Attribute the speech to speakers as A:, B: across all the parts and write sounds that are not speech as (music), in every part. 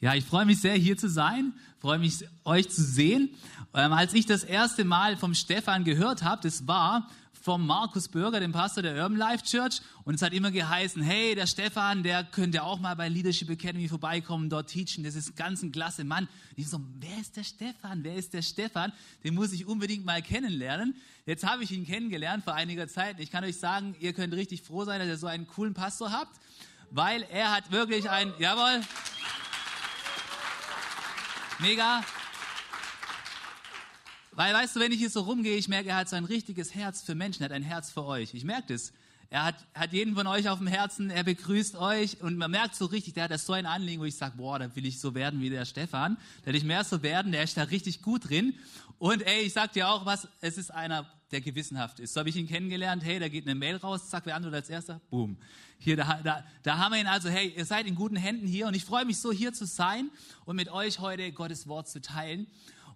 A: Ja, ich freue mich sehr, hier zu sein, freue mich, euch zu sehen. Ähm, als ich das erste Mal vom Stefan gehört habe, das war vom Markus Bürger, dem Pastor der Urban Life Church. Und es hat immer geheißen, hey, der Stefan, der könnte auch mal bei Leadership Academy vorbeikommen, dort teachen. Das ist ganz ein klasse Mann. ich so, wer ist der Stefan? Wer ist der Stefan? Den muss ich unbedingt mal kennenlernen. Jetzt habe ich ihn kennengelernt vor einiger Zeit. Ich kann euch sagen, ihr könnt richtig froh sein, dass ihr so einen coolen Pastor habt, weil er hat wirklich ein, jawohl, Mega. Weil, weißt du, wenn ich hier so rumgehe, ich merke, er hat so ein richtiges Herz für Menschen, er hat ein Herz für euch. Ich merke das. Er hat, hat jeden von euch auf dem Herzen, er begrüßt euch und man merkt so richtig, der hat das so ein Anliegen, wo ich sage, boah, da will ich so werden wie der Stefan. Da will ich mehr so werden, der ist da richtig gut drin. Und ey, ich sag dir auch was, es ist einer, der gewissenhaft ist. So habe ich ihn kennengelernt, hey, da geht eine Mail raus, zack, wer antwortet als erster? Boom. Hier, da, da, da haben wir ihn also, hey, ihr seid in guten Händen hier und ich freue mich so, hier zu sein und mit euch heute Gottes Wort zu teilen.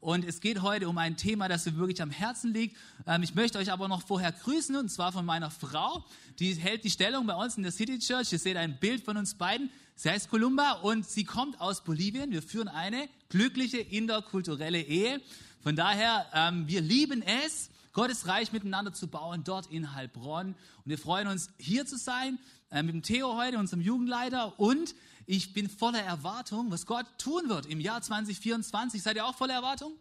A: Und es geht heute um ein Thema, das mir wirklich am Herzen liegt. Ähm, ich möchte euch aber noch vorher grüßen, und zwar von meiner Frau. Die hält die Stellung bei uns in der City Church. Ihr seht ein Bild von uns beiden. Sie heißt Columba und sie kommt aus Bolivien. Wir führen eine glückliche interkulturelle Ehe. Von daher, ähm, wir lieben es, Gottes Reich miteinander zu bauen, dort in Heilbronn. Und wir freuen uns, hier zu sein, äh, mit dem Theo heute, unserem Jugendleiter. Und ich bin voller Erwartung, was Gott tun wird im Jahr 2024. Seid ihr auch voller Erwartung?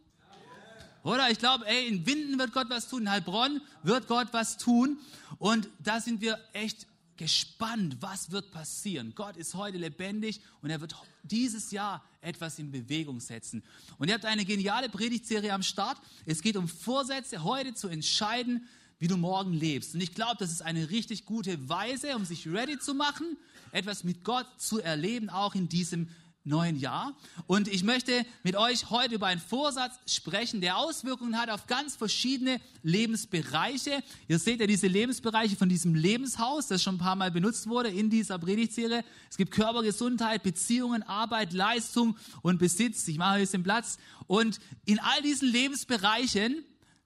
A: Oder? Ich glaube, ey, in Winden wird Gott was tun, in Heilbronn wird Gott was tun. Und da sind wir echt gespannt, was wird passieren. Gott ist heute lebendig und er wird dieses Jahr etwas in Bewegung setzen. Und ihr habt eine geniale Predigtserie am Start. Es geht um Vorsätze, heute zu entscheiden, wie du morgen lebst. Und ich glaube, das ist eine richtig gute Weise, um sich ready zu machen, etwas mit Gott zu erleben, auch in diesem neuen Jahr. Und ich möchte mit euch heute über einen Vorsatz sprechen, der Auswirkungen hat auf ganz verschiedene Lebensbereiche. Ihr seht ja diese Lebensbereiche von diesem Lebenshaus, das schon ein paar Mal benutzt wurde in dieser Predigtserie. Es gibt Körper, Gesundheit, Beziehungen, Arbeit, Leistung und Besitz. Ich mache jetzt den Platz. Und in all diesen Lebensbereichen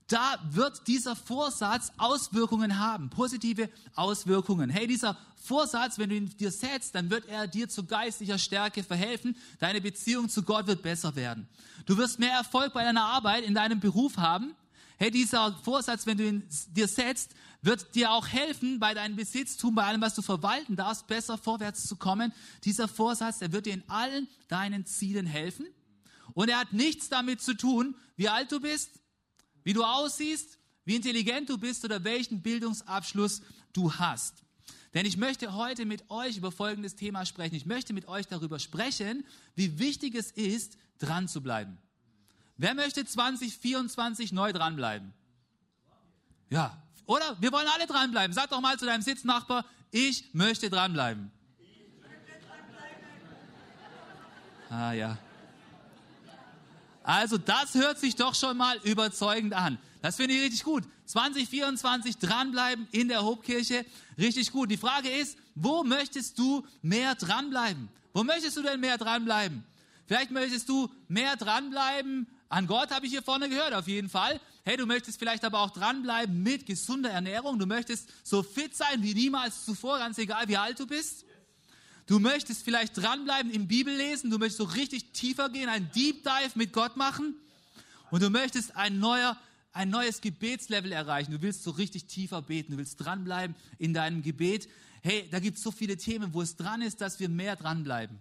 A: da wird dieser Vorsatz Auswirkungen haben, positive Auswirkungen. Hey, dieser Vorsatz, wenn du ihn dir setzt, dann wird er dir zu geistlicher Stärke verhelfen. Deine Beziehung zu Gott wird besser werden. Du wirst mehr Erfolg bei deiner Arbeit, in deinem Beruf haben. Hey, dieser Vorsatz, wenn du ihn dir setzt, wird dir auch helfen, bei deinem Besitztum, bei allem, was du verwalten darfst, besser vorwärts zu kommen. Dieser Vorsatz, der wird dir in allen deinen Zielen helfen. Und er hat nichts damit zu tun, wie alt du bist, wie du aussiehst, wie intelligent du bist oder welchen Bildungsabschluss du hast. Denn ich möchte heute mit euch über folgendes Thema sprechen. Ich möchte mit euch darüber sprechen, wie wichtig es ist, dran zu bleiben. Wer möchte 2024 neu dranbleiben? Ja, oder? Wir wollen alle dranbleiben. Sag doch mal zu deinem Sitznachbar, ich möchte dranbleiben. Ah ja. Also das hört sich doch schon mal überzeugend an. Das finde ich richtig gut. 2024 dranbleiben in der Hobkirche, richtig gut. Die Frage ist, wo möchtest du mehr dranbleiben? Wo möchtest du denn mehr dranbleiben? Vielleicht möchtest du mehr dranbleiben an Gott, habe ich hier vorne gehört, auf jeden Fall. Hey, du möchtest vielleicht aber auch dranbleiben mit gesunder Ernährung. Du möchtest so fit sein wie niemals zuvor, ganz egal wie alt du bist. Du möchtest vielleicht dranbleiben im Bibellesen, du möchtest so richtig tiefer gehen, ein Deep Dive mit Gott machen und du möchtest ein neuer ein neues Gebetslevel erreichen. Du willst so richtig tiefer beten, du willst dranbleiben in deinem Gebet. Hey, da gibt es so viele Themen, wo es dran ist, dass wir mehr dranbleiben.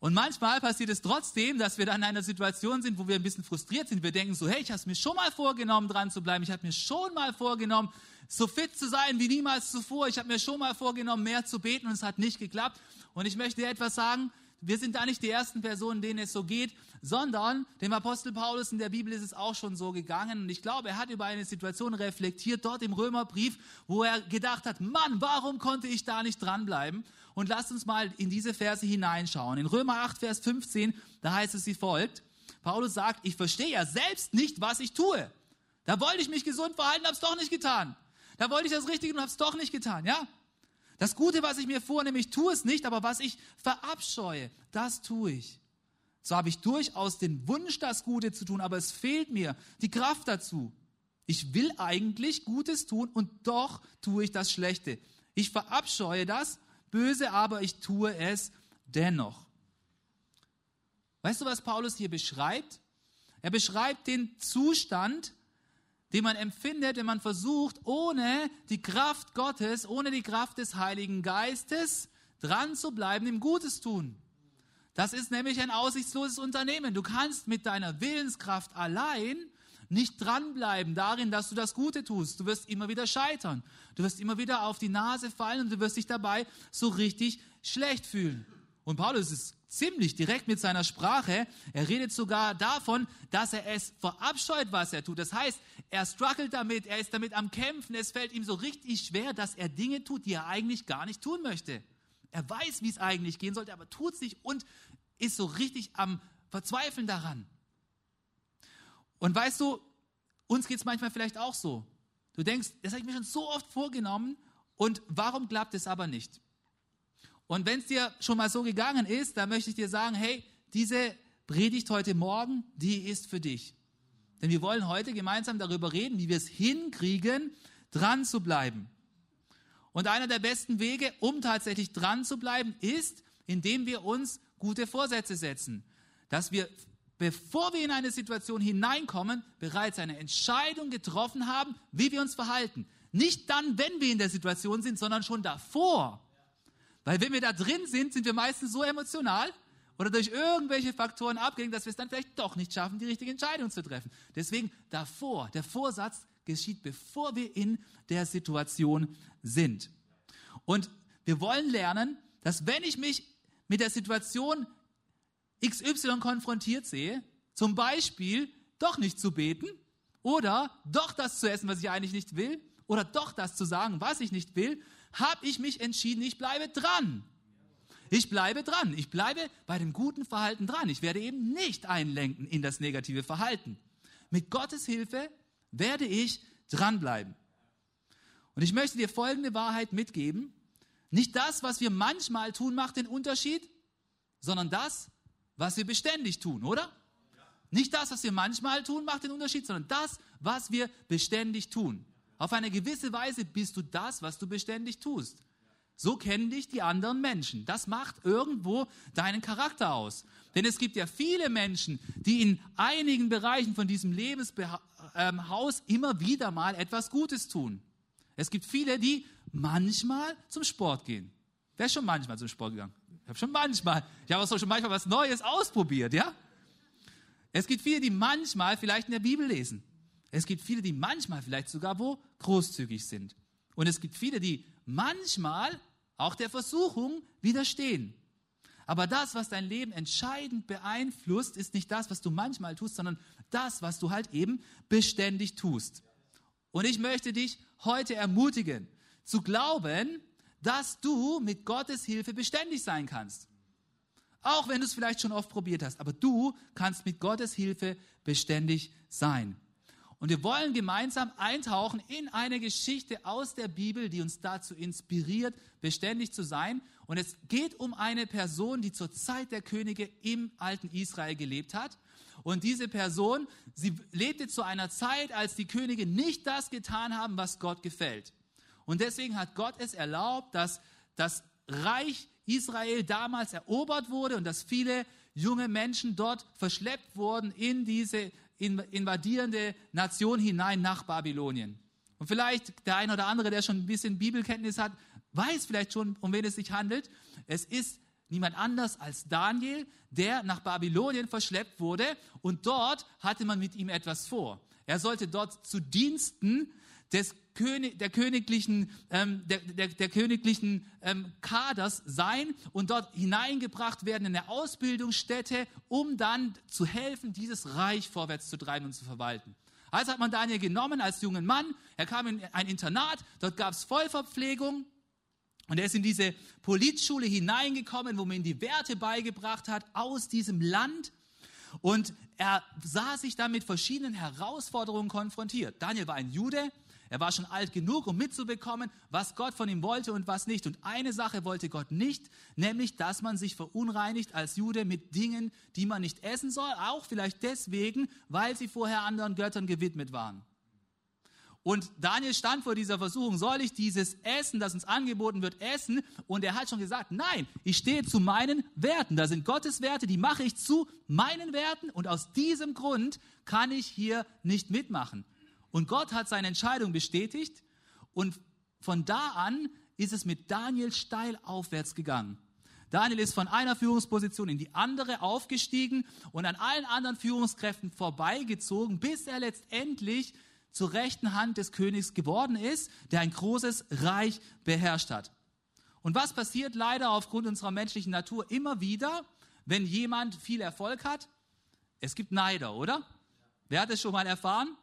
A: Und manchmal passiert es trotzdem, dass wir dann in einer Situation sind, wo wir ein bisschen frustriert sind. Wir denken so, hey, ich habe mir schon mal vorgenommen, dran zu bleiben. Ich habe mir schon mal vorgenommen, so fit zu sein wie niemals zuvor. Ich habe mir schon mal vorgenommen, mehr zu beten und es hat nicht geklappt. Und ich möchte dir etwas sagen, wir sind da nicht die ersten Personen, denen es so geht, sondern dem Apostel Paulus in der Bibel ist es auch schon so gegangen. Und ich glaube, er hat über eine Situation reflektiert, dort im Römerbrief, wo er gedacht hat, Mann, warum konnte ich da nicht dranbleiben? Und lasst uns mal in diese Verse hineinschauen. In Römer 8, Vers 15, da heißt es wie folgt. Paulus sagt, ich verstehe ja selbst nicht, was ich tue. Da wollte ich mich gesund verhalten, hab's doch nicht getan. Da wollte ich das Richtige und hab's doch nicht getan, ja? Das Gute, was ich mir vornehme, ich tue es nicht, aber was ich verabscheue, das tue ich. So habe ich durchaus den Wunsch, das Gute zu tun, aber es fehlt mir die Kraft dazu. Ich will eigentlich Gutes tun und doch tue ich das Schlechte. Ich verabscheue das Böse, aber ich tue es dennoch. Weißt du, was Paulus hier beschreibt? Er beschreibt den Zustand, den man empfindet, wenn man versucht, ohne die Kraft Gottes, ohne die Kraft des Heiligen Geistes dran zu bleiben im Gutes tun. Das ist nämlich ein aussichtsloses Unternehmen. Du kannst mit deiner Willenskraft allein nicht dranbleiben darin, dass du das Gute tust. Du wirst immer wieder scheitern. Du wirst immer wieder auf die Nase fallen und du wirst dich dabei so richtig schlecht fühlen. Und Paulus ist ziemlich direkt mit seiner Sprache. Er redet sogar davon, dass er es verabscheut, was er tut. Das heißt, er struggelt damit, er ist damit am Kämpfen. Es fällt ihm so richtig schwer, dass er Dinge tut, die er eigentlich gar nicht tun möchte. Er weiß, wie es eigentlich gehen sollte, aber tut es nicht und ist so richtig am Verzweifeln daran. Und weißt du, uns geht es manchmal vielleicht auch so. Du denkst, das habe ich mir schon so oft vorgenommen und warum klappt es aber nicht? Und wenn es dir schon mal so gegangen ist, dann möchte ich dir sagen, hey, diese Predigt heute Morgen, die ist für dich. Denn wir wollen heute gemeinsam darüber reden, wie wir es hinkriegen, dran zu bleiben. Und einer der besten Wege, um tatsächlich dran zu bleiben, ist, indem wir uns gute Vorsätze setzen. Dass wir, bevor wir in eine Situation hineinkommen, bereits eine Entscheidung getroffen haben, wie wir uns verhalten. Nicht dann, wenn wir in der Situation sind, sondern schon davor. Weil wenn wir da drin sind, sind wir meistens so emotional oder durch irgendwelche Faktoren abgelenkt, dass wir es dann vielleicht doch nicht schaffen, die richtige Entscheidung zu treffen. Deswegen davor, der Vorsatz geschieht, bevor wir in der Situation sind. Und wir wollen lernen, dass wenn ich mich mit der Situation XY konfrontiert sehe, zum Beispiel doch nicht zu beten oder doch das zu essen, was ich eigentlich nicht will oder doch das zu sagen, was ich nicht will, habe ich mich entschieden, ich bleibe dran. Ich bleibe dran. Ich bleibe bei dem guten Verhalten dran. Ich werde eben nicht einlenken in das negative Verhalten. Mit Gottes Hilfe werde ich dranbleiben. Und ich möchte dir folgende Wahrheit mitgeben. Nicht das, was wir manchmal tun, macht den Unterschied, sondern das, was wir beständig tun, oder? Nicht das, was wir manchmal tun, macht den Unterschied, sondern das, was wir beständig tun. Auf eine gewisse Weise bist du das, was du beständig tust. So kennen dich die anderen Menschen. Das macht irgendwo deinen Charakter aus. Denn es gibt ja viele Menschen, die in einigen Bereichen von diesem Lebenshaus immer wieder mal etwas Gutes tun. Es gibt viele, die manchmal zum Sport gehen. Wer ist schon manchmal zum Sport gegangen? Habe schon manchmal, ich habe auch schon manchmal was Neues ausprobiert, ja? Es gibt viele, die manchmal vielleicht in der Bibel lesen. Es gibt viele, die manchmal vielleicht sogar wo großzügig sind. Und es gibt viele, die manchmal auch der Versuchung widerstehen. Aber das, was dein Leben entscheidend beeinflusst, ist nicht das, was du manchmal tust, sondern das, was du halt eben beständig tust. Und ich möchte dich heute ermutigen, zu glauben, dass du mit Gottes Hilfe beständig sein kannst. Auch wenn du es vielleicht schon oft probiert hast, aber du kannst mit Gottes Hilfe beständig sein. Und wir wollen gemeinsam eintauchen in eine Geschichte aus der Bibel, die uns dazu inspiriert, beständig zu sein. Und es geht um eine Person, die zur Zeit der Könige im alten Israel gelebt hat. Und diese Person, sie lebte zu einer Zeit, als die Könige nicht das getan haben, was Gott gefällt. Und deswegen hat Gott es erlaubt, dass das Reich Israel damals erobert wurde und dass viele junge Menschen dort verschleppt wurden in diese invadierende Nation hinein nach Babylonien. Und vielleicht der eine oder andere, der schon ein bisschen Bibelkenntnis hat, weiß vielleicht schon, um wen es sich handelt. Es ist niemand anders als Daniel, der nach Babylonien verschleppt wurde und dort hatte man mit ihm etwas vor. Er sollte dort zu Diensten des König, der königlichen, ähm, der, der, der königlichen ähm, Kaders sein und dort hineingebracht werden in eine Ausbildungsstätte, um dann zu helfen, dieses Reich vorwärts zu treiben und zu verwalten. Also hat man Daniel genommen als jungen Mann. Er kam in ein Internat, dort gab es Vollverpflegung. Und er ist in diese Politschule hineingekommen, wo man ihm die Werte beigebracht hat aus diesem Land. Und er sah sich dann mit verschiedenen Herausforderungen konfrontiert. Daniel war ein Jude, er war schon alt genug, um mitzubekommen, was Gott von ihm wollte und was nicht. Und eine Sache wollte Gott nicht, nämlich, dass man sich verunreinigt als Jude mit Dingen, die man nicht essen soll, auch vielleicht deswegen, weil sie vorher anderen Göttern gewidmet waren. Und Daniel stand vor dieser Versuchung, soll ich dieses Essen, das uns angeboten wird, essen? Und er hat schon gesagt, nein, ich stehe zu meinen Werten. Da sind Gottes Werte, die mache ich zu meinen Werten. Und aus diesem Grund kann ich hier nicht mitmachen. Und Gott hat seine Entscheidung bestätigt. Und von da an ist es mit Daniel steil aufwärts gegangen. Daniel ist von einer Führungsposition in die andere aufgestiegen und an allen anderen Führungskräften vorbeigezogen, bis er letztendlich zur rechten Hand des Königs geworden ist, der ein großes Reich beherrscht hat. Und was passiert leider aufgrund unserer menschlichen Natur immer wieder, wenn jemand viel Erfolg hat? Es gibt Neider, oder? Wer hat es schon mal erfahren?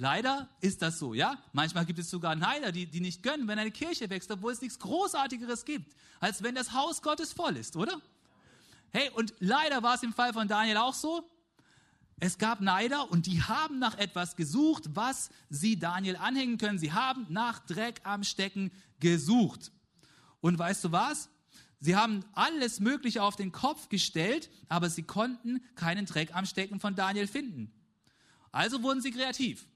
A: Leider ist das so, ja? Manchmal gibt es sogar Neider, die, die nicht gönnen, wenn eine Kirche wächst, obwohl es nichts Großartigeres gibt, als wenn das Haus Gottes voll ist, oder? Hey, und leider war es im Fall von Daniel auch so. Es gab Neider und die haben nach etwas gesucht, was sie Daniel anhängen können. Sie haben nach Dreck am Stecken gesucht. Und weißt du was? Sie haben alles Mögliche auf den Kopf gestellt, aber sie konnten keinen Dreck am Stecken von Daniel finden. Also wurden sie kreativ.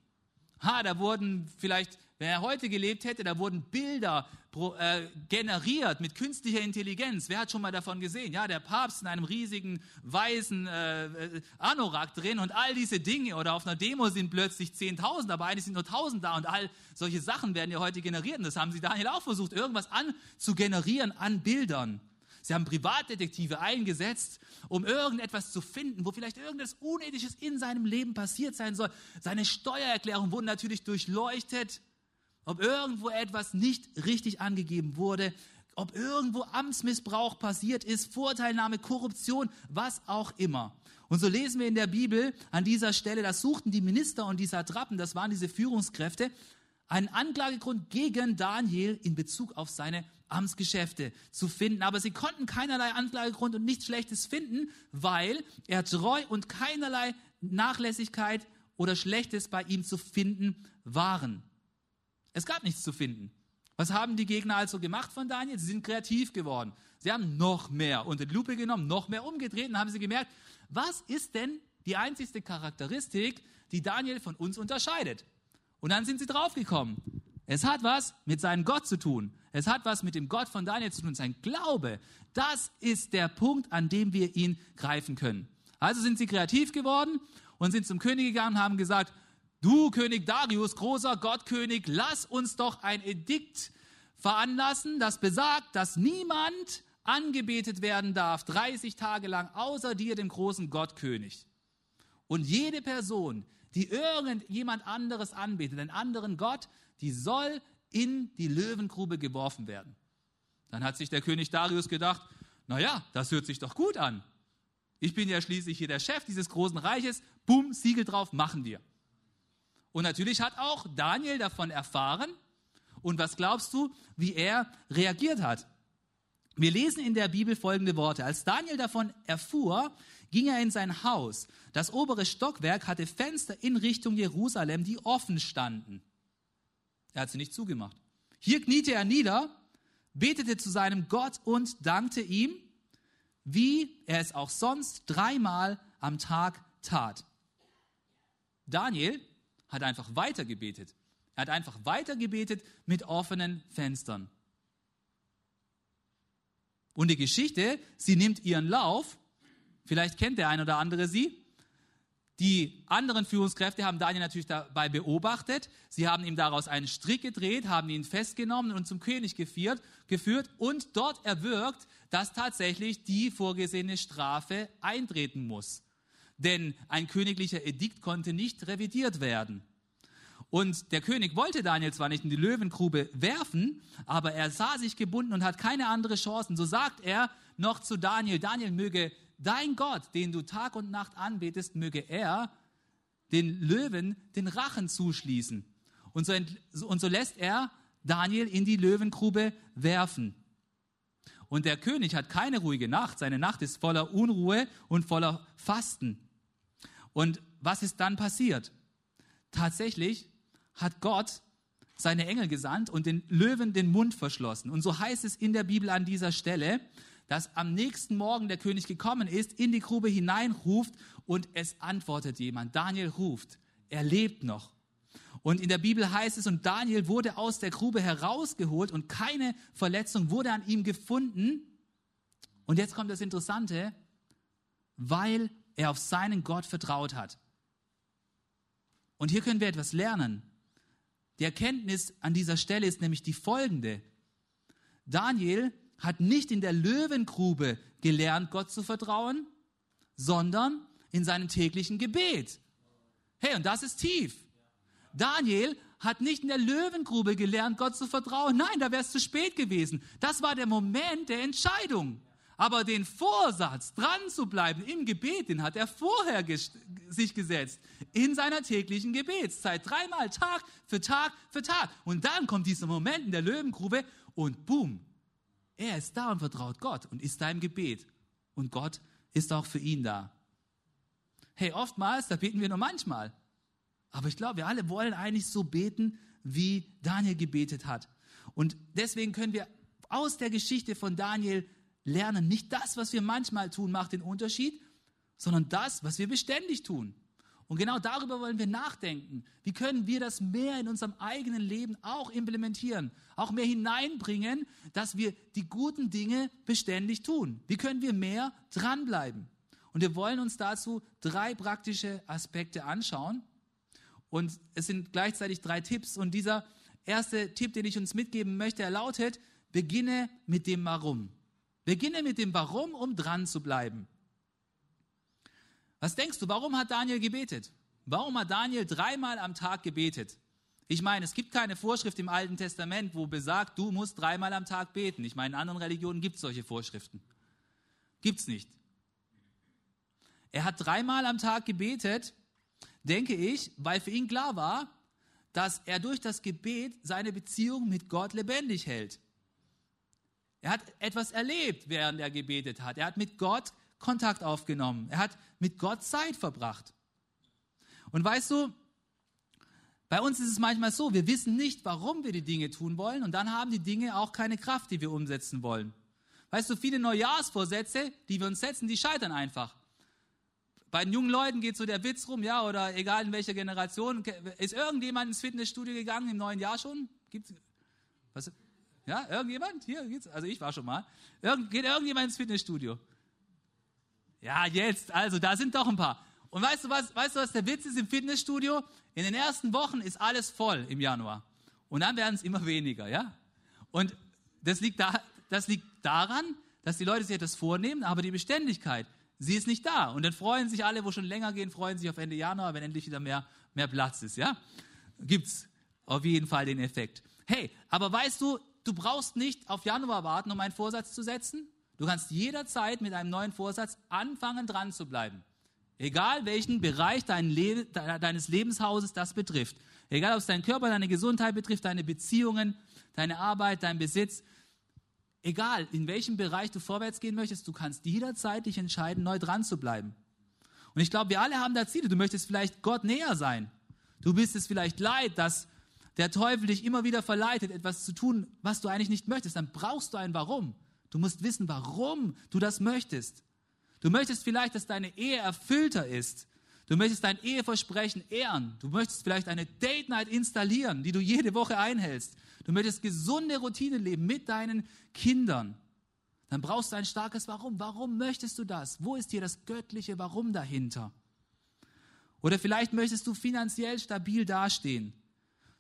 A: Ha, da wurden vielleicht wenn er heute gelebt hätte, da wurden Bilder äh, generiert mit künstlicher Intelligenz. Wer hat schon mal davon gesehen? Ja, der Papst in einem riesigen weißen äh, äh Anorak drin und all diese Dinge. Oder auf einer Demo sind plötzlich 10.000, aber eigentlich sind nur 1.000 da und all solche Sachen werden ja heute generiert. Und das haben sie Daniel auch versucht, irgendwas anzugenerieren an Bildern. Sie haben Privatdetektive eingesetzt, um irgendetwas zu finden, wo vielleicht irgendetwas Unethisches in seinem Leben passiert sein soll. Seine Steuererklärungen wurden natürlich durchleuchtet ob irgendwo etwas nicht richtig angegeben wurde, ob irgendwo Amtsmissbrauch passiert ist, Vorteilnahme, Korruption, was auch immer. Und so lesen wir in der Bibel an dieser Stelle, das suchten die Minister und die Satrapen, das waren diese Führungskräfte, einen Anklagegrund gegen Daniel in Bezug auf seine Amtsgeschäfte zu finden. Aber sie konnten keinerlei Anklagegrund und nichts Schlechtes finden, weil er treu und keinerlei Nachlässigkeit oder Schlechtes bei ihm zu finden waren. Es gab nichts zu finden. Was haben die Gegner also gemacht von Daniel? Sie sind kreativ geworden. Sie haben noch mehr unter die Lupe genommen, noch mehr umgedreht und haben sie gemerkt, was ist denn die einzigste Charakteristik, die Daniel von uns unterscheidet? Und dann sind sie draufgekommen. Es hat was mit seinem Gott zu tun. Es hat was mit dem Gott von Daniel zu tun. Sein Glaube, das ist der Punkt, an dem wir ihn greifen können. Also sind sie kreativ geworden und sind zum König gegangen und haben gesagt, Du, König Darius, großer Gottkönig, lass uns doch ein Edikt veranlassen, das besagt, dass niemand angebetet werden darf, 30 Tage lang, außer dir, dem großen Gottkönig. Und jede Person, die irgendjemand anderes anbetet, einen anderen Gott, die soll in die Löwengrube geworfen werden. Dann hat sich der König Darius gedacht, na ja, das hört sich doch gut an. Ich bin ja schließlich hier der Chef dieses großen Reiches. Bumm, Siegel drauf, machen wir. Und natürlich hat auch Daniel davon erfahren. Und was glaubst du, wie er reagiert hat? Wir lesen in der Bibel folgende Worte. Als Daniel davon erfuhr, ging er in sein Haus. Das obere Stockwerk hatte Fenster in Richtung Jerusalem, die offen standen. Er hat sie nicht zugemacht. Hier kniete er nieder, betete zu seinem Gott und dankte ihm, wie er es auch sonst dreimal am Tag tat. Daniel hat einfach weiter gebetet. Er hat einfach weiter gebetet mit offenen Fenstern. Und die Geschichte, sie nimmt ihren Lauf. Vielleicht kennt der ein oder andere sie. Die anderen Führungskräfte haben Daniel natürlich dabei beobachtet. Sie haben ihm daraus einen Strick gedreht, haben ihn festgenommen und zum König geführt, geführt und dort erwirkt, dass tatsächlich die vorgesehene Strafe eintreten muss denn ein königlicher Edikt konnte nicht revidiert werden. Und der König wollte Daniel zwar nicht in die Löwengrube werfen, aber er sah sich gebunden und hat keine andere Chance. So sagt er noch zu Daniel, Daniel möge dein Gott, den du Tag und Nacht anbetest, möge er den Löwen den Rachen zuschließen. Und so, und so lässt er Daniel in die Löwengrube werfen. Und der König hat keine ruhige Nacht. Seine Nacht ist voller Unruhe und voller Fasten. Und was ist dann passiert? Tatsächlich hat Gott seine Engel gesandt und den Löwen den Mund verschlossen. Und so heißt es in der Bibel an dieser Stelle, dass am nächsten Morgen der König gekommen ist, in die Grube hineinruft und es antwortet jemand. Daniel ruft, er lebt noch. Und in der Bibel heißt es, und Daniel wurde aus der Grube herausgeholt und keine Verletzung wurde an ihm gefunden. Und jetzt kommt das Interessante, weil er auf seinen Gott vertraut hat. Und hier können wir etwas lernen. Die Erkenntnis an dieser Stelle ist nämlich die folgende. Daniel hat nicht in der Löwengrube gelernt, Gott zu vertrauen, sondern in seinem täglichen Gebet. Hey, und das ist tief. Daniel hat nicht in der Löwengrube gelernt, Gott zu vertrauen. Nein, da wäre es zu spät gewesen. Das war der Moment der Entscheidung. Aber den Vorsatz, dran zu bleiben im Gebet, den hat er vorher sich gesetzt. In seiner täglichen Gebetszeit. Dreimal Tag für Tag für Tag. Und dann kommt dieser Moment in der Löwengrube und boom. Er ist da und vertraut Gott und ist da im Gebet. Und Gott ist auch für ihn da. Hey, oftmals, da beten wir nur manchmal. Aber ich glaube, wir alle wollen eigentlich so beten, wie Daniel gebetet hat. Und deswegen können wir aus der Geschichte von Daniel lernen, nicht das, was wir manchmal tun, macht den Unterschied, sondern das, was wir beständig tun. Und genau darüber wollen wir nachdenken. Wie können wir das mehr in unserem eigenen Leben auch implementieren, auch mehr hineinbringen, dass wir die guten Dinge beständig tun? Wie können wir mehr dranbleiben? Und wir wollen uns dazu drei praktische Aspekte anschauen. Und es sind gleichzeitig drei Tipps. Und dieser erste Tipp, den ich uns mitgeben möchte, er lautet, beginne mit dem Warum. Beginne mit dem Warum, um dran zu bleiben. Was denkst du, warum hat Daniel gebetet? Warum hat Daniel dreimal am Tag gebetet? Ich meine, es gibt keine Vorschrift im Alten Testament, wo besagt, du musst dreimal am Tag beten. Ich meine, in anderen Religionen gibt es solche Vorschriften. Gibt es nicht. Er hat dreimal am Tag gebetet, denke ich, weil für ihn klar war, dass er durch das Gebet seine Beziehung mit Gott lebendig hält. Er hat etwas erlebt, während er gebetet hat. Er hat mit Gott Kontakt aufgenommen. Er hat mit Gott Zeit verbracht. Und weißt du, bei uns ist es manchmal so, wir wissen nicht, warum wir die Dinge tun wollen und dann haben die Dinge auch keine Kraft, die wir umsetzen wollen. Weißt du, viele Neujahrsvorsätze, die wir uns setzen, die scheitern einfach. Bei den jungen Leuten geht so der Witz rum, ja, oder egal in welcher Generation. Ist irgendjemand ins Fitnessstudio gegangen im neuen Jahr schon? Gibt's, was, ja, irgendjemand? Hier geht's, also ich war schon mal. Irgend, geht irgendjemand ins Fitnessstudio? Ja, jetzt, also da sind doch ein paar. Und weißt du was, weißt du was der Witz ist im Fitnessstudio? In den ersten Wochen ist alles voll im Januar. Und dann werden es immer weniger, ja? Und das liegt, da, das liegt daran, dass die Leute sich etwas vornehmen, aber die Beständigkeit, sie ist nicht da. Und dann freuen sich alle, wo schon länger gehen, freuen sich auf Ende Januar, wenn endlich wieder mehr, mehr Platz ist. Ja? Gibt's auf jeden Fall den Effekt. Hey, aber weißt du, du brauchst nicht auf Januar warten, um einen Vorsatz zu setzen. Du kannst jederzeit mit einem neuen Vorsatz anfangen, dran zu bleiben. Egal welchen Bereich dein Le deines Lebenshauses das betrifft. Egal ob es deinen Körper, deine Gesundheit betrifft, deine Beziehungen, deine Arbeit, dein Besitz egal in welchem Bereich du vorwärts gehen möchtest, du kannst jederzeit dich entscheiden, neu dran zu bleiben. Und ich glaube, wir alle haben da Ziele. Du möchtest vielleicht Gott näher sein. Du bist es vielleicht leid, dass der Teufel dich immer wieder verleitet, etwas zu tun, was du eigentlich nicht möchtest. Dann brauchst du ein Warum. Du musst wissen, warum du das möchtest. Du möchtest vielleicht, dass deine Ehe erfüllter ist. Du möchtest dein Eheversprechen ehren. Du möchtest vielleicht eine Date Night installieren, die du jede Woche einhältst. Du möchtest gesunde Routine leben mit deinen Kindern. Dann brauchst du ein starkes Warum. Warum möchtest du das? Wo ist hier das göttliche Warum dahinter? Oder vielleicht möchtest du finanziell stabil dastehen.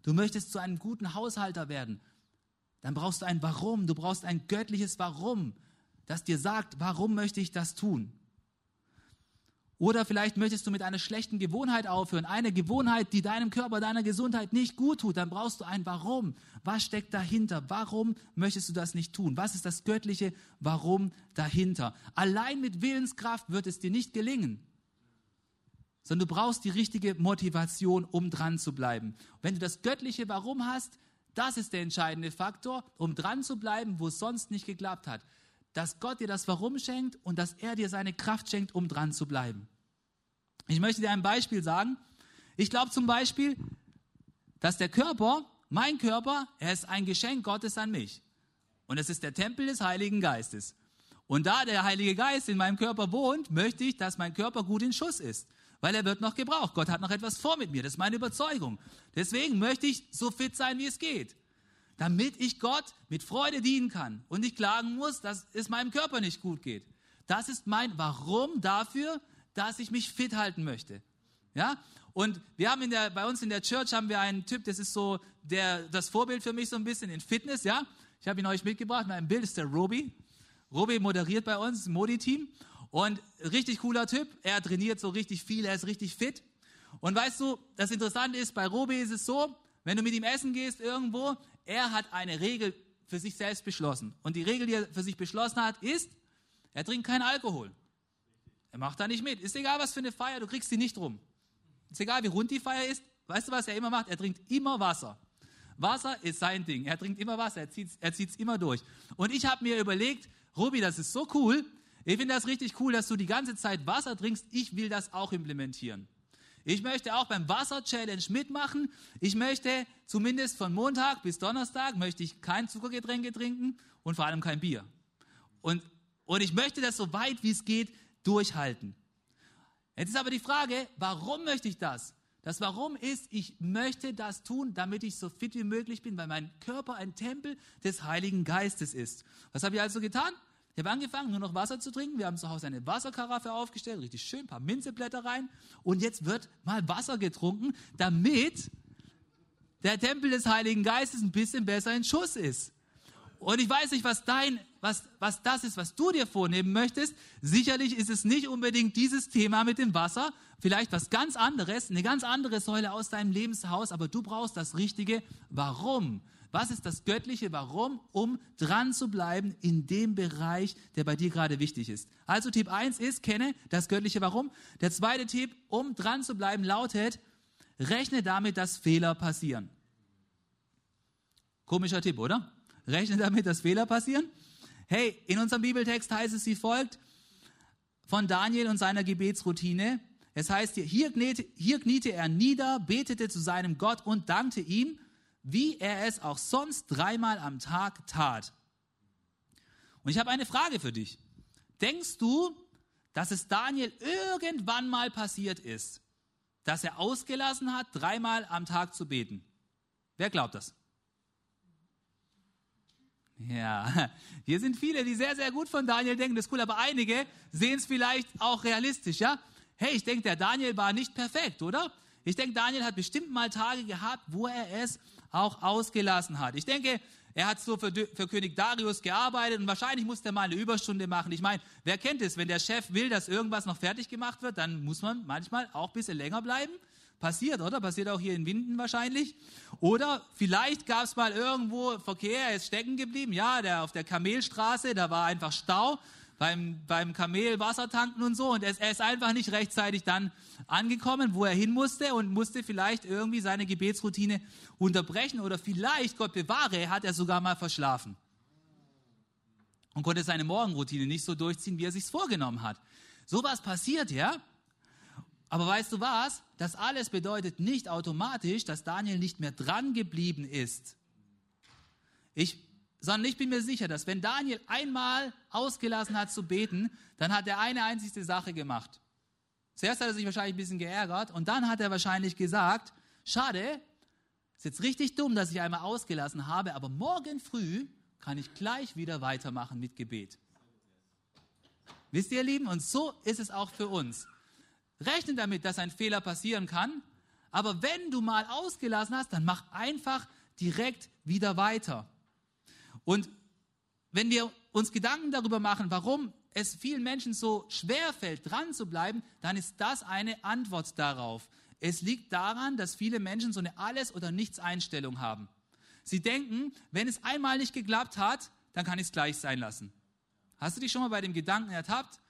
A: Du möchtest zu einem guten Haushalter werden. Dann brauchst du ein Warum. Du brauchst ein göttliches Warum, das dir sagt, warum möchte ich das tun? Oder vielleicht möchtest du mit einer schlechten Gewohnheit aufhören, eine Gewohnheit, die deinem Körper, deiner Gesundheit nicht gut tut. Dann brauchst du ein Warum. Was steckt dahinter? Warum möchtest du das nicht tun? Was ist das göttliche Warum dahinter? Allein mit Willenskraft wird es dir nicht gelingen, sondern du brauchst die richtige Motivation, um dran zu bleiben. Wenn du das göttliche Warum hast, das ist der entscheidende Faktor, um dran zu bleiben, wo es sonst nicht geklappt hat dass Gott dir das Warum schenkt und dass er dir seine Kraft schenkt, um dran zu bleiben. Ich möchte dir ein Beispiel sagen. Ich glaube zum Beispiel, dass der Körper, mein Körper, er ist ein Geschenk Gottes an mich. Und es ist der Tempel des Heiligen Geistes. Und da der Heilige Geist in meinem Körper wohnt, möchte ich, dass mein Körper gut in Schuss ist. Weil er wird noch gebraucht. Gott hat noch etwas vor mit mir, das ist meine Überzeugung. Deswegen möchte ich so fit sein, wie es geht, damit ich Gott mit Freude dienen kann und nicht klagen muss, dass es meinem Körper nicht gut geht. Das ist mein Warum dafür, dass ich mich fit halten möchte. Ja? Und wir haben in der, bei uns in der Church haben wir einen Typ, das ist so der, das Vorbild für mich so ein bisschen in Fitness, ja. Ich habe ihn euch mitgebracht, mein Bild ist der Roby. Roby moderiert bei uns, Modi-Team. Und richtig cooler Typ. Er trainiert so richtig viel, er ist richtig fit. Und weißt du, das Interessante ist, bei Roby ist es so, wenn du mit ihm essen gehst irgendwo, er hat eine Regel für sich selbst beschlossen. Und die Regel, die er für sich beschlossen hat, ist, er trinkt keinen Alkohol. Er macht da nicht mit. Ist egal, was für eine Feier, du kriegst sie nicht rum. Ist egal, wie rund die Feier ist. Weißt du, was er immer macht? Er trinkt immer Wasser. Wasser ist sein Ding. Er trinkt immer Wasser. Er zieht es er immer durch. Und ich habe mir überlegt, Robi, das ist so cool. Ich finde das richtig cool, dass du die ganze Zeit Wasser trinkst. Ich will das auch implementieren. Ich möchte auch beim Wasser-Challenge mitmachen. Ich möchte zumindest von Montag bis Donnerstag möchte ich kein Zuckergetränke trinken und vor allem kein Bier. Und, und ich möchte das so weit wie es geht durchhalten. Jetzt ist aber die Frage, warum möchte ich das? Das Warum ist, ich möchte das tun, damit ich so fit wie möglich bin, weil mein Körper ein Tempel des Heiligen Geistes ist. Was habe ich also getan? Ich habe angefangen, nur noch Wasser zu trinken. Wir haben zu Hause eine Wasserkaraffe aufgestellt, richtig schön, ein paar Minzeblätter rein. Und jetzt wird mal Wasser getrunken, damit der Tempel des Heiligen Geistes ein bisschen besser in Schuss ist. Und ich weiß nicht, was dein, was, was das ist, was du dir vornehmen möchtest. Sicherlich ist es nicht unbedingt dieses Thema mit dem Wasser. Vielleicht was ganz anderes, eine ganz andere Säule aus deinem Lebenshaus. Aber du brauchst das richtige Warum. Was ist das göttliche Warum, um dran zu bleiben in dem Bereich, der bei dir gerade wichtig ist? Also Tipp 1 ist, kenne das göttliche Warum. Der zweite Tipp, um dran zu bleiben, lautet, rechne damit, dass Fehler passieren. Komischer Tipp, oder? Rechne damit, dass Fehler passieren. Hey, in unserem Bibeltext heißt es wie folgt, von Daniel und seiner Gebetsroutine. Es heißt hier, hier kniete, kniete er nieder, betete zu seinem Gott und dankte ihm, wie er es auch sonst dreimal am Tag tat. Und ich habe eine Frage für dich. Denkst du, dass es Daniel irgendwann mal passiert ist, dass er ausgelassen hat, dreimal am Tag zu beten? Wer glaubt das? Ja, (laughs) hier sind viele, die sehr, sehr gut von Daniel denken, das ist cool, aber einige sehen es vielleicht auch realistisch, ja? Hey, ich denke, der Daniel war nicht perfekt, oder? Ich denke, Daniel hat bestimmt mal Tage gehabt, wo er es auch ausgelassen hat. Ich denke, er hat so für, für König Darius gearbeitet und wahrscheinlich musste er mal eine Überstunde machen. Ich meine, wer kennt es, wenn der Chef will, dass irgendwas noch fertig gemacht wird, dann muss man manchmal auch ein bisschen länger bleiben. Passiert, oder? Passiert auch hier in Winden wahrscheinlich. Oder vielleicht gab es mal irgendwo Verkehr, er ist stecken geblieben. Ja, der auf der Kamelstraße, da war einfach Stau beim, beim Kamel Wasser tanken und so. Und er, ist einfach nicht rechtzeitig dann angekommen, wo er hin musste und musste vielleicht irgendwie seine Gebetsroutine unterbrechen. Oder vielleicht, Gott bewahre, hat er sogar mal verschlafen. Und konnte seine Morgenroutine nicht so durchziehen, wie er sich's vorgenommen hat. Sowas passiert, ja? Aber weißt du was? Das alles bedeutet nicht automatisch, dass Daniel nicht mehr dran geblieben ist. Ich, sondern ich bin mir sicher, dass wenn Daniel einmal ausgelassen hat zu beten, dann hat er eine einzige Sache gemacht. Zuerst hat er sich wahrscheinlich ein bisschen geärgert und dann hat er wahrscheinlich gesagt, schade, ist jetzt richtig dumm, dass ich einmal ausgelassen habe, aber morgen früh kann ich gleich wieder weitermachen mit Gebet. Wisst ihr, ihr Lieben? Und so ist es auch für uns. Rechne damit, dass ein Fehler passieren kann. Aber wenn du mal ausgelassen hast, dann mach einfach direkt wieder weiter. Und wenn wir uns Gedanken darüber machen, warum es vielen Menschen so schwer fällt, dran zu bleiben, dann ist das eine Antwort darauf. Es liegt daran, dass viele Menschen so eine Alles- oder Nichts-Einstellung haben. Sie denken, wenn es einmal nicht geklappt hat, dann kann ich es gleich sein lassen. Hast du dich schon mal bei dem Gedanken ertappt?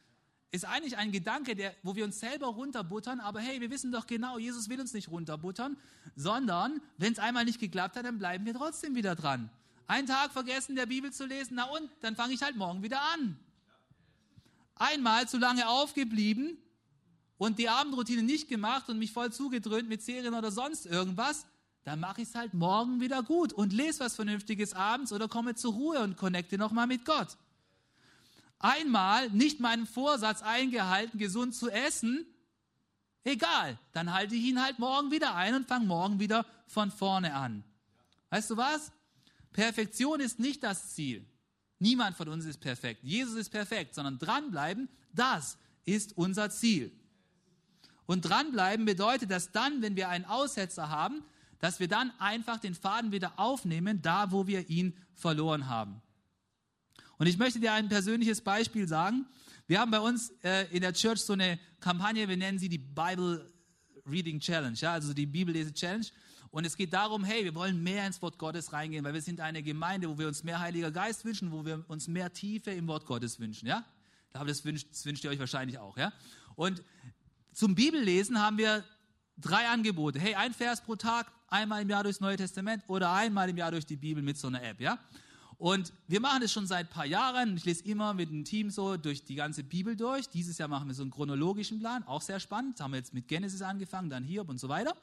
A: ist eigentlich ein Gedanke, der, wo wir uns selber runterbuttern, aber hey, wir wissen doch genau, Jesus will uns nicht runterbuttern, sondern wenn es einmal nicht geklappt hat, dann bleiben wir trotzdem wieder dran. Einen Tag vergessen, der Bibel zu lesen, na und, dann fange ich halt morgen wieder an. Einmal zu lange aufgeblieben und die Abendroutine nicht gemacht und mich voll zugedröhnt mit Serien oder sonst irgendwas, dann mache ich es halt morgen wieder gut und lese was Vernünftiges abends oder komme zur Ruhe und connecte nochmal mit Gott einmal nicht meinen Vorsatz eingehalten, gesund zu essen, Egal, dann halte ich ihn halt morgen wieder ein und fange morgen wieder von vorne an. Weißt du was? Perfektion ist nicht das Ziel. Niemand von uns ist perfekt. Jesus ist perfekt, sondern dranbleiben, das ist unser Ziel. Und dranbleiben bedeutet, dass dann, wenn wir einen Aussetzer haben, dass wir dann einfach den Faden wieder aufnehmen, da wo wir ihn verloren haben. Und ich möchte dir ein persönliches Beispiel sagen. Wir haben bei uns äh, in der Church so eine Kampagne, wir nennen sie die Bible Reading Challenge, ja, also die Bibellese Challenge. Und es geht darum, hey, wir wollen mehr ins Wort Gottes reingehen, weil wir sind eine Gemeinde, wo wir uns mehr Heiliger Geist wünschen, wo wir uns mehr Tiefe im Wort Gottes wünschen, ja. Das wünscht, das wünscht ihr euch wahrscheinlich auch, ja. Und zum Bibellesen haben wir drei Angebote. Hey, ein Vers pro Tag, einmal im Jahr durchs Neue Testament oder einmal im Jahr durch die Bibel mit so einer App, ja? Und wir machen das schon seit ein paar Jahren. Ich lese immer mit dem Team so durch die ganze Bibel durch. Dieses Jahr machen wir so einen chronologischen Plan, auch sehr spannend. Das haben wir jetzt mit Genesis angefangen, dann Hiob und so weiter.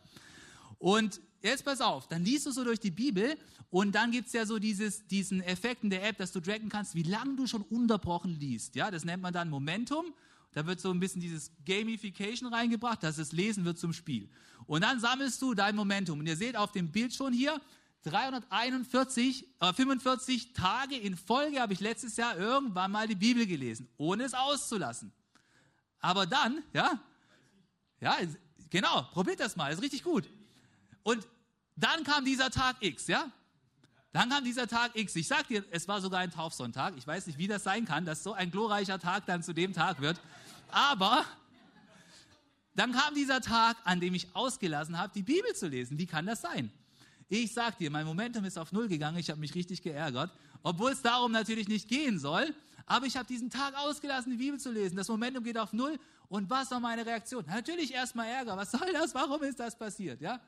A: Und jetzt pass auf, dann liest du so durch die Bibel und dann gibt es ja so dieses, diesen Effekt in der App, dass du tracken kannst, wie lange du schon unterbrochen liest. Ja, das nennt man dann Momentum. Da wird so ein bisschen dieses Gamification reingebracht, dass das Lesen wird zum Spiel. Und dann sammelst du dein Momentum. Und ihr seht auf dem Bild schon hier, 341, äh, 45 Tage in Folge habe ich letztes Jahr irgendwann mal die Bibel gelesen, ohne es auszulassen. Aber dann, ja, ja, genau, probiert das mal, ist richtig gut. Und dann kam dieser Tag X, ja? Dann kam dieser Tag X. Ich sag dir, es war sogar ein Taufsonntag. Ich weiß nicht, wie das sein kann, dass so ein glorreicher Tag dann zu dem Tag wird. Aber dann kam dieser Tag, an dem ich ausgelassen habe, die Bibel zu lesen. Wie kann das sein? Ich sag dir, mein Momentum ist auf Null gegangen. Ich habe mich richtig geärgert. Obwohl es darum natürlich nicht gehen soll. Aber ich habe diesen Tag ausgelassen, die Bibel zu lesen. Das Momentum geht auf Null. Und was war meine Reaktion? Natürlich erstmal Ärger. Was soll das? Warum ist das passiert? Ja?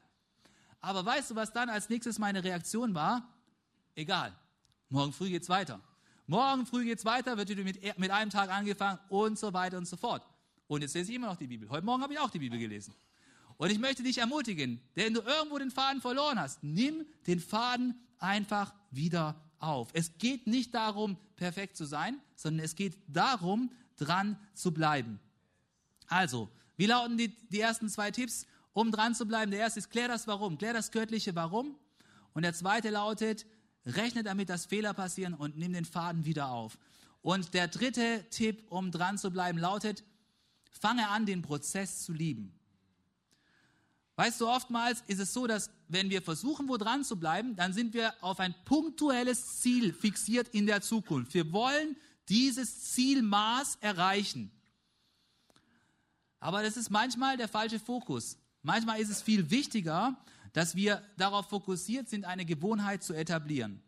A: Aber weißt du, was dann als nächstes meine Reaktion war? Egal. Morgen früh geht's weiter. Morgen früh geht's weiter, wird wieder mit, mit einem Tag angefangen und so weiter und so fort. Und jetzt lese ich immer noch die Bibel. Heute Morgen habe ich auch die Bibel gelesen. Und ich möchte dich ermutigen, wenn du irgendwo den Faden verloren hast, nimm den Faden einfach wieder auf. Es geht nicht darum, perfekt zu sein, sondern es geht darum, dran zu bleiben. Also, wie lauten die, die ersten zwei Tipps, um dran zu bleiben? Der erste ist, klär das Warum, klär das göttliche Warum. Und der zweite lautet, rechne damit, dass Fehler passieren und nimm den Faden wieder auf. Und der dritte Tipp, um dran zu bleiben, lautet, fange an, den Prozess zu lieben. Weißt du, oftmals ist es so, dass wenn wir versuchen, wo dran zu bleiben, dann sind wir auf ein punktuelles Ziel fixiert in der Zukunft. Wir wollen dieses Zielmaß erreichen. Aber das ist manchmal der falsche Fokus. Manchmal ist es viel wichtiger, dass wir darauf fokussiert sind, eine Gewohnheit zu etablieren.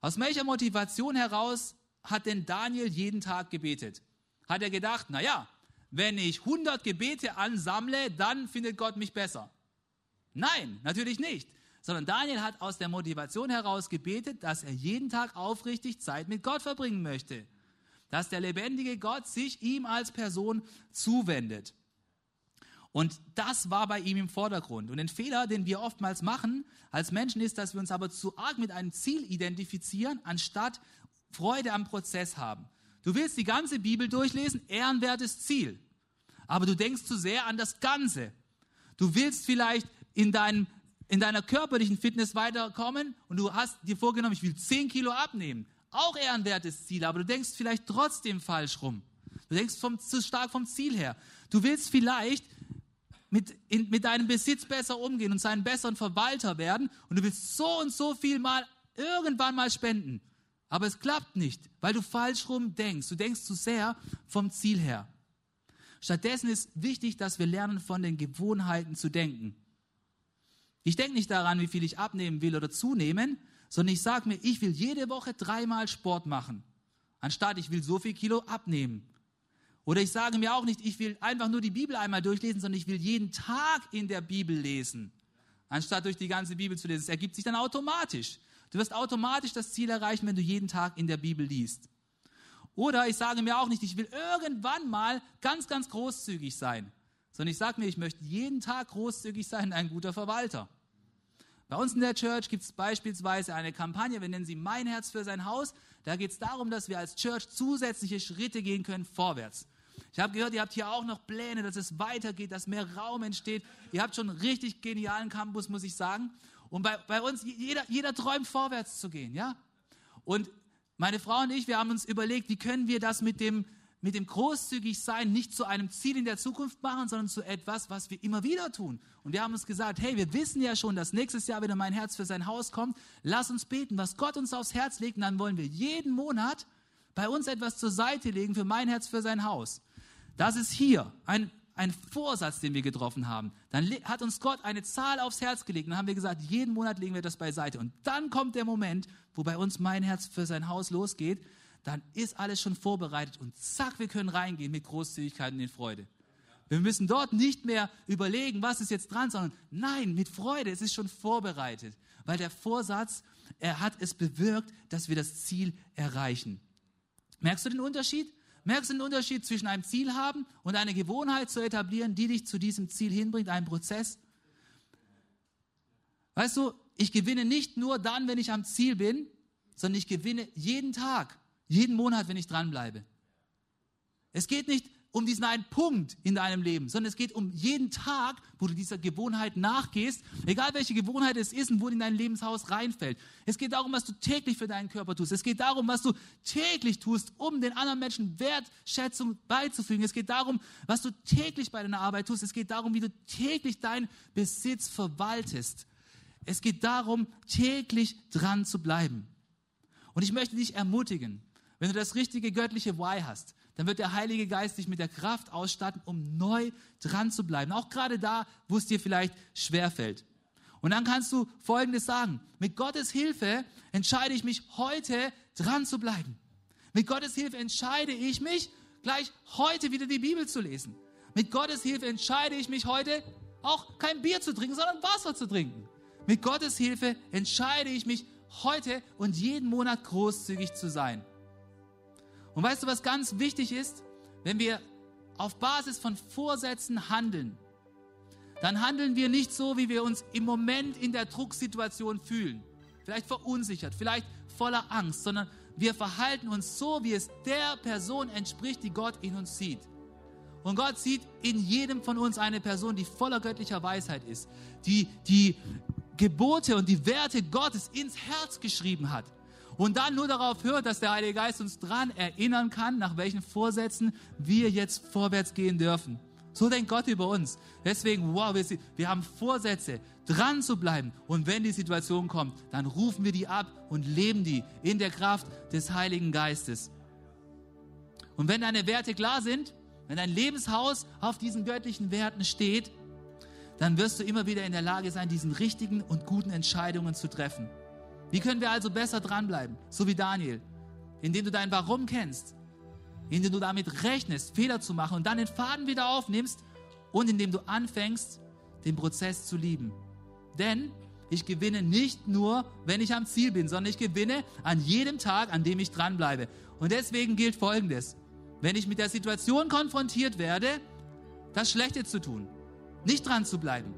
A: Aus welcher Motivation heraus hat denn Daniel jeden Tag gebetet? Hat er gedacht, na ja, wenn ich 100 Gebete ansammle, dann findet Gott mich besser? Nein, natürlich nicht. Sondern Daniel hat aus der Motivation heraus gebetet, dass er jeden Tag aufrichtig Zeit mit Gott verbringen möchte. Dass der lebendige Gott sich ihm als Person zuwendet. Und das war bei ihm im Vordergrund. Und ein Fehler, den wir oftmals machen als Menschen, ist, dass wir uns aber zu arg mit einem Ziel identifizieren, anstatt Freude am Prozess haben. Du willst die ganze Bibel durchlesen, ehrenwertes Ziel. Aber du denkst zu sehr an das Ganze. Du willst vielleicht in, deinem, in deiner körperlichen Fitness weiterkommen und du hast dir vorgenommen, ich will 10 Kilo abnehmen. Auch ehrenwertes Ziel, aber du denkst vielleicht trotzdem falsch rum. Du denkst vom, zu stark vom Ziel her. Du willst vielleicht mit, in, mit deinem Besitz besser umgehen und seinen besseren Verwalter werden und du willst so und so viel mal irgendwann mal spenden. Aber es klappt nicht, weil du falsch rum denkst. Du denkst zu sehr vom Ziel her. Stattdessen ist wichtig, dass wir lernen, von den Gewohnheiten zu denken. Ich denke nicht daran, wie viel ich abnehmen will oder zunehmen, sondern ich sage mir, ich will jede Woche dreimal Sport machen, anstatt ich will so viel Kilo abnehmen. Oder ich sage mir auch nicht, ich will einfach nur die Bibel einmal durchlesen, sondern ich will jeden Tag in der Bibel lesen, anstatt durch die ganze Bibel zu lesen. Es ergibt sich dann automatisch. Du wirst automatisch das Ziel erreichen, wenn du jeden Tag in der Bibel liest. Oder ich sage mir auch nicht, ich will irgendwann mal ganz, ganz großzügig sein, sondern ich sage mir, ich möchte jeden Tag großzügig sein, ein guter Verwalter. Bei uns in der Church gibt es beispielsweise eine Kampagne, wir nennen sie Mein Herz für sein Haus. Da geht es darum, dass wir als Church zusätzliche Schritte gehen können vorwärts. Ich habe gehört, ihr habt hier auch noch Pläne, dass es weitergeht, dass mehr Raum entsteht. Ihr habt schon einen richtig genialen Campus, muss ich sagen. Und bei, bei uns, jeder, jeder träumt vorwärts zu gehen, ja? Und meine Frau und ich, wir haben uns überlegt, wie können wir das mit dem, mit dem großzügig sein nicht zu einem Ziel in der Zukunft machen, sondern zu etwas, was wir immer wieder tun. Und wir haben uns gesagt, hey, wir wissen ja schon, dass nächstes Jahr wieder mein Herz für sein Haus kommt. Lass uns beten, was Gott uns aufs Herz legt. Und dann wollen wir jeden Monat bei uns etwas zur Seite legen für mein Herz für sein Haus. Das ist hier ein, ein Vorsatz, den wir getroffen haben. Dann hat uns Gott eine Zahl aufs Herz gelegt. Dann haben wir gesagt, jeden Monat legen wir das beiseite. Und dann kommt der Moment, wo bei uns mein Herz für sein Haus losgeht dann ist alles schon vorbereitet und zack, wir können reingehen mit Großzügigkeit und in Freude. Wir müssen dort nicht mehr überlegen, was ist jetzt dran, sondern nein, mit Freude, es ist schon vorbereitet, weil der Vorsatz, er hat es bewirkt, dass wir das Ziel erreichen. Merkst du den Unterschied? Merkst du den Unterschied zwischen einem Ziel haben und eine Gewohnheit zu etablieren, die dich zu diesem Ziel hinbringt, einem Prozess? Weißt du, ich gewinne nicht nur dann, wenn ich am Ziel bin, sondern ich gewinne jeden Tag. Jeden Monat, wenn ich dranbleibe. Es geht nicht um diesen einen Punkt in deinem Leben, sondern es geht um jeden Tag, wo du dieser Gewohnheit nachgehst, egal welche Gewohnheit es ist und wo in dein Lebenshaus reinfällt. Es geht darum, was du täglich für deinen Körper tust. Es geht darum, was du täglich tust, um den anderen Menschen Wertschätzung beizufügen. Es geht darum, was du täglich bei deiner Arbeit tust. Es geht darum, wie du täglich deinen Besitz verwaltest. Es geht darum, täglich dran zu bleiben. Und ich möchte dich ermutigen, wenn du das richtige göttliche Why hast, dann wird der Heilige Geist dich mit der Kraft ausstatten, um neu dran zu bleiben. Auch gerade da, wo es dir vielleicht schwerfällt. Und dann kannst du Folgendes sagen. Mit Gottes Hilfe entscheide ich mich heute dran zu bleiben. Mit Gottes Hilfe entscheide ich mich, gleich heute wieder die Bibel zu lesen. Mit Gottes Hilfe entscheide ich mich heute, auch kein Bier zu trinken, sondern Wasser zu trinken. Mit Gottes Hilfe entscheide ich mich heute und jeden Monat großzügig zu sein. Und weißt du, was ganz wichtig ist? Wenn wir auf Basis von Vorsätzen handeln, dann handeln wir nicht so, wie wir uns im Moment in der Drucksituation fühlen. Vielleicht verunsichert, vielleicht voller Angst, sondern wir verhalten uns so, wie es der Person entspricht, die Gott in uns sieht. Und Gott sieht in jedem von uns eine Person, die voller göttlicher Weisheit ist, die die Gebote und die Werte Gottes ins Herz geschrieben hat und dann nur darauf hört, dass der Heilige Geist uns dran erinnern kann, nach welchen Vorsätzen wir jetzt vorwärts gehen dürfen. So denkt Gott über uns. Deswegen, wow, wir, wir haben Vorsätze, dran zu bleiben. Und wenn die Situation kommt, dann rufen wir die ab und leben die in der Kraft des Heiligen Geistes. Und wenn deine Werte klar sind, wenn dein Lebenshaus auf diesen göttlichen Werten steht, dann wirst du immer wieder in der Lage sein, diesen richtigen und guten Entscheidungen zu treffen. Wie können wir also besser dranbleiben, so wie Daniel, indem du dein Warum kennst, indem du damit rechnest, Fehler zu machen und dann den Faden wieder aufnimmst und indem du anfängst, den Prozess zu lieben. Denn ich gewinne nicht nur, wenn ich am Ziel bin, sondern ich gewinne an jedem Tag, an dem ich dranbleibe. Und deswegen gilt Folgendes. Wenn ich mit der Situation konfrontiert werde, das Schlechte zu tun, nicht dran zu bleiben,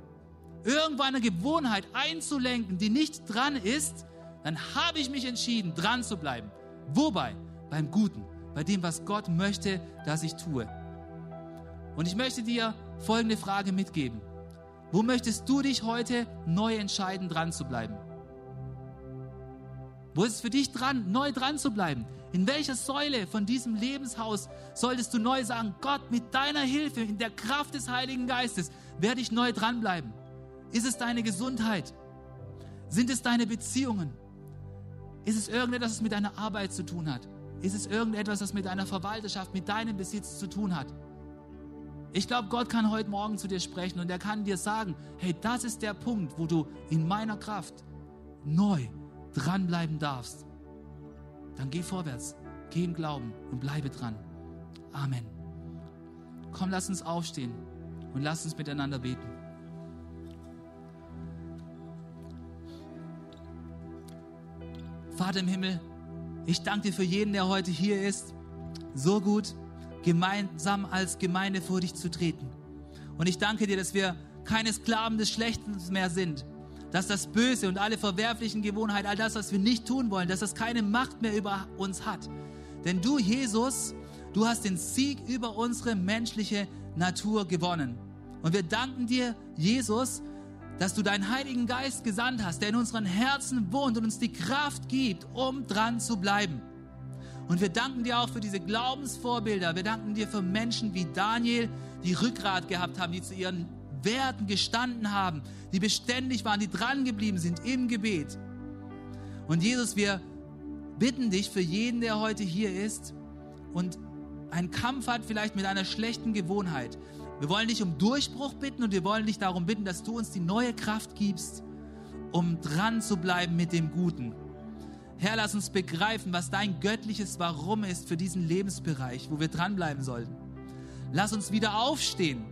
A: irgendwo eine Gewohnheit einzulenken, die nicht dran ist, dann habe ich mich entschieden, dran zu bleiben. Wobei? Beim Guten, bei dem, was Gott möchte, dass ich tue. Und ich möchte dir folgende Frage mitgeben. Wo möchtest du dich heute neu entscheiden, dran zu bleiben? Wo ist es für dich dran, neu dran zu bleiben? In welcher Säule von diesem Lebenshaus solltest du neu sagen, Gott, mit deiner Hilfe, in der Kraft des Heiligen Geistes, werde ich neu dranbleiben? Ist es deine Gesundheit? Sind es deine Beziehungen? Ist es irgendetwas, was mit deiner Arbeit zu tun hat? Ist es irgendetwas, was mit deiner Verwalterschaft, mit deinem Besitz zu tun hat? Ich glaube, Gott kann heute Morgen zu dir sprechen und er kann dir sagen, hey, das ist der Punkt, wo du in meiner Kraft neu dranbleiben darfst. Dann geh vorwärts, geh im Glauben und bleibe dran. Amen. Komm, lass uns aufstehen und lass uns miteinander beten. Vater im Himmel, ich danke dir für jeden, der heute hier ist. So gut, gemeinsam als Gemeinde vor dich zu treten. Und ich danke dir, dass wir keine Sklaven des Schlechten mehr sind. Dass das Böse und alle verwerflichen Gewohnheiten, all das, was wir nicht tun wollen, dass das keine Macht mehr über uns hat. Denn du, Jesus, Du hast den Sieg über unsere menschliche Natur gewonnen. Und wir danken dir, Jesus, dass du deinen Heiligen Geist gesandt hast, der in unseren Herzen wohnt und uns die Kraft gibt, um dran zu bleiben. Und wir danken dir auch für diese Glaubensvorbilder. Wir danken dir für Menschen wie Daniel, die Rückgrat gehabt haben, die zu ihren Werten gestanden haben, die beständig waren, die dran geblieben sind im Gebet. Und Jesus, wir bitten dich für jeden, der heute hier ist und einen Kampf hat vielleicht mit einer schlechten Gewohnheit. Wir wollen dich um Durchbruch bitten und wir wollen dich darum bitten, dass du uns die neue Kraft gibst, um dran zu bleiben mit dem Guten. Herr, lass uns begreifen, was dein göttliches Warum ist für diesen Lebensbereich, wo wir dranbleiben sollten. Lass uns wieder aufstehen.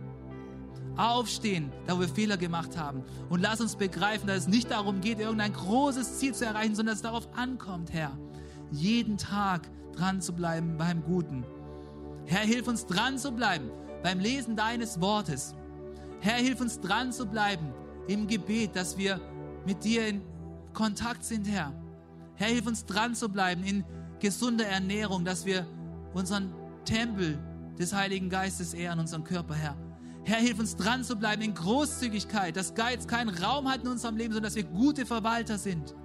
A: Aufstehen, da wo wir Fehler gemacht haben. Und lass uns begreifen, dass es nicht darum geht, irgendein großes Ziel zu erreichen, sondern dass es darauf ankommt, Herr, jeden Tag dran zu bleiben beim Guten. Herr, hilf uns dran zu bleiben beim Lesen deines Wortes. Herr, hilf uns dran zu bleiben im Gebet, dass wir mit dir in Kontakt sind, Herr. Herr, hilf uns dran zu bleiben in gesunder Ernährung, dass wir unseren Tempel des Heiligen Geistes ehren, unseren Körper, Herr. Herr, hilf uns dran zu bleiben in Großzügigkeit, dass Geiz keinen Raum hat in unserem Leben, sondern dass wir gute Verwalter sind.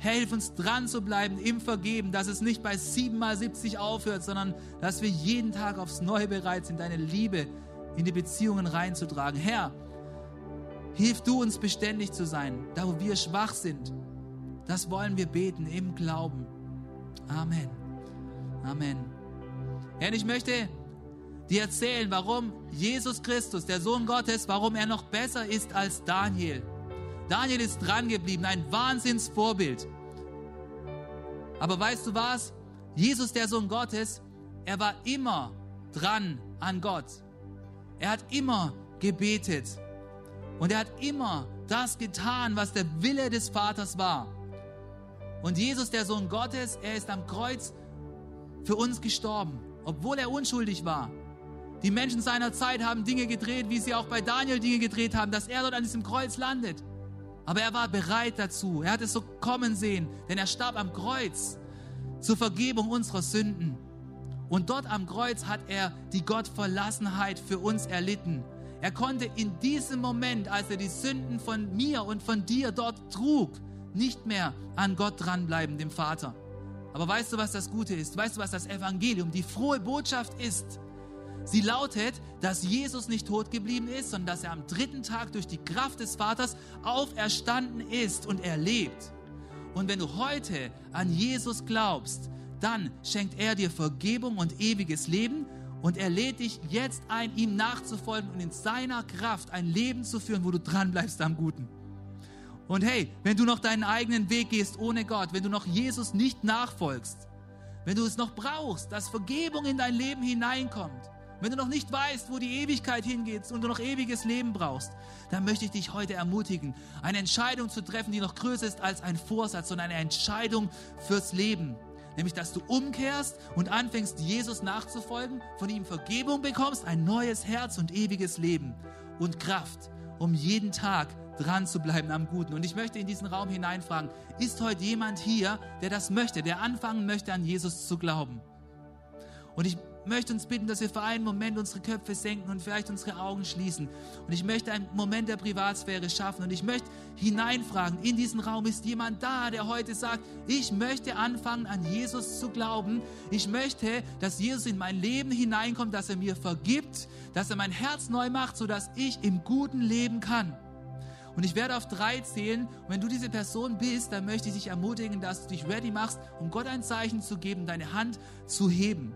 A: Herr, hilf uns dran zu bleiben im Vergeben, dass es nicht bei 7 mal 70 aufhört, sondern dass wir jeden Tag aufs Neue bereit sind, deine Liebe in die Beziehungen reinzutragen. Herr, hilf du uns beständig zu sein, da wo wir schwach sind. Das wollen wir beten im Glauben. Amen. Amen. Herr, ich möchte dir erzählen, warum Jesus Christus, der Sohn Gottes, warum er noch besser ist als Daniel. Daniel ist dran geblieben, ein Wahnsinnsvorbild. Aber weißt du was? Jesus, der Sohn Gottes, er war immer dran an Gott. Er hat immer gebetet. Und er hat immer das getan, was der Wille des Vaters war. Und Jesus, der Sohn Gottes, er ist am Kreuz für uns gestorben, obwohl er unschuldig war. Die Menschen seiner Zeit haben Dinge gedreht, wie sie auch bei Daniel Dinge gedreht haben, dass er dort an diesem Kreuz landet. Aber er war bereit dazu. Er hat es so kommen sehen, denn er starb am Kreuz zur Vergebung unserer Sünden. Und dort am Kreuz hat er die Gottverlassenheit für uns erlitten. Er konnte in diesem Moment, als er die Sünden von mir und von dir dort trug, nicht mehr an Gott dranbleiben, dem Vater. Aber weißt du, was das Gute ist? Weißt du, was das Evangelium, die frohe Botschaft ist? Sie lautet, dass Jesus nicht tot geblieben ist, sondern dass er am dritten Tag durch die Kraft des Vaters auferstanden ist und er lebt. Und wenn du heute an Jesus glaubst, dann schenkt er dir Vergebung und ewiges Leben und er lädt dich jetzt ein, ihm nachzufolgen und in seiner Kraft ein Leben zu führen, wo du dranbleibst am Guten. Und hey, wenn du noch deinen eigenen Weg gehst ohne Gott, wenn du noch Jesus nicht nachfolgst, wenn du es noch brauchst, dass Vergebung in dein Leben hineinkommt, wenn du noch nicht weißt, wo die Ewigkeit hingeht und du noch ewiges Leben brauchst, dann möchte ich dich heute ermutigen, eine Entscheidung zu treffen, die noch größer ist als ein Vorsatz, sondern eine Entscheidung fürs Leben. Nämlich, dass du umkehrst und anfängst, Jesus nachzufolgen, von ihm Vergebung bekommst, ein neues Herz und ewiges Leben und Kraft, um jeden Tag dran zu bleiben am Guten. Und ich möchte in diesen Raum hineinfragen, ist heute jemand hier, der das möchte, der anfangen möchte, an Jesus zu glauben? Und ich möchte uns bitten, dass wir für einen Moment unsere Köpfe senken und vielleicht unsere Augen schließen. Und ich möchte einen Moment der Privatsphäre schaffen und ich möchte hineinfragen, in diesen Raum ist jemand da, der heute sagt, ich möchte anfangen an Jesus zu glauben. Ich möchte, dass Jesus in mein Leben hineinkommt, dass er mir vergibt, dass er mein Herz neu macht, sodass ich im Guten leben kann. Und ich werde auf drei zählen. Und wenn du diese Person bist, dann möchte ich dich ermutigen, dass du dich ready machst, um Gott ein Zeichen zu geben, deine Hand zu heben.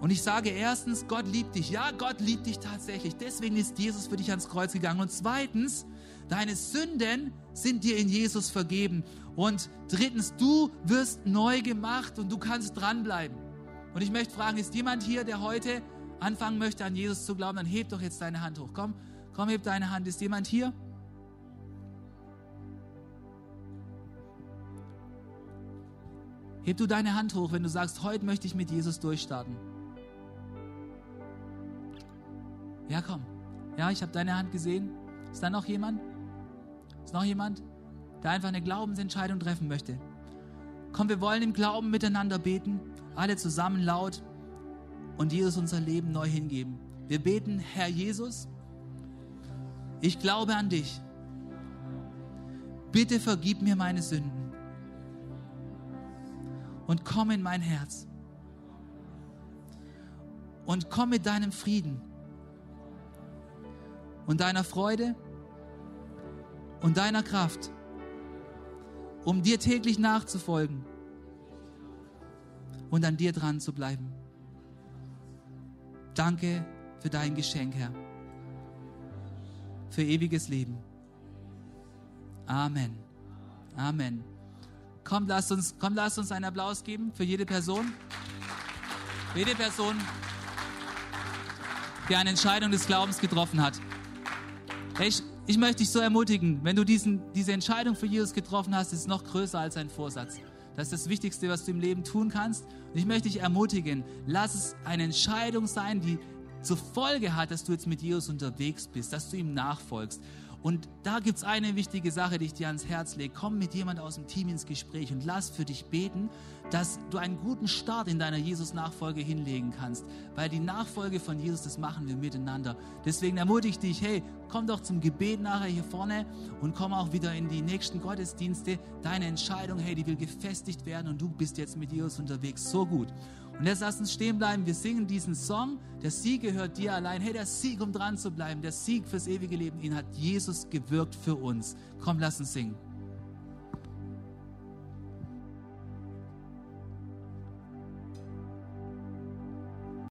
A: Und ich sage erstens, Gott liebt dich. Ja, Gott liebt dich tatsächlich. Deswegen ist Jesus für dich ans Kreuz gegangen. Und zweitens, deine Sünden sind dir in Jesus vergeben. Und drittens, du wirst neu gemacht und du kannst dranbleiben. Und ich möchte fragen, ist jemand hier, der heute anfangen möchte, an Jesus zu glauben? Dann heb doch jetzt deine Hand hoch. Komm, komm, heb deine Hand. Ist jemand hier? Heb du deine Hand hoch, wenn du sagst, heute möchte ich mit Jesus durchstarten. Ja, komm. Ja, ich habe deine Hand gesehen. Ist da noch jemand? Ist noch jemand, der einfach eine Glaubensentscheidung treffen möchte? Komm, wir wollen im Glauben miteinander beten. alle zusammen laut und Jesus unser Leben neu hingeben. Wir beten, Herr Jesus, ich glaube an dich. Bitte vergib mir meine Sünden und komm in mein Herz und komm mit deinem Frieden und deiner Freude und deiner Kraft, um dir täglich nachzufolgen und an dir dran zu bleiben. Danke für dein Geschenk, Herr, für ewiges Leben. Amen. Amen. Komm, lasst uns, komm, lasst uns einen Applaus geben für jede Person. Für jede Person, die eine Entscheidung des Glaubens getroffen hat. Ich, ich möchte dich so ermutigen, wenn du diesen, diese Entscheidung für Jesus getroffen hast, ist es noch größer als ein Vorsatz. Das ist das Wichtigste, was du im Leben tun kannst. Und ich möchte dich ermutigen, lass es eine Entscheidung sein, die zur Folge hat, dass du jetzt mit Jesus unterwegs bist, dass du ihm nachfolgst. Und da gibt es eine wichtige Sache, die ich dir ans Herz lege. Komm mit jemand aus dem Team ins Gespräch und lass für dich beten, dass du einen guten Start in deiner Jesus-Nachfolge hinlegen kannst. Weil die Nachfolge von Jesus, das machen wir miteinander. Deswegen ermutige ich dich, hey, komm doch zum Gebet nachher hier vorne und komm auch wieder in die nächsten Gottesdienste. Deine Entscheidung, hey, die will gefestigt werden und du bist jetzt mit Jesus unterwegs. So gut. Und jetzt lass uns stehen bleiben. Wir singen diesen Song. Der Sieg gehört dir allein. Hey, der Sieg, um dran zu bleiben, der Sieg fürs ewige Leben, ihn hat Jesus gewirkt für uns. Komm, lass uns singen.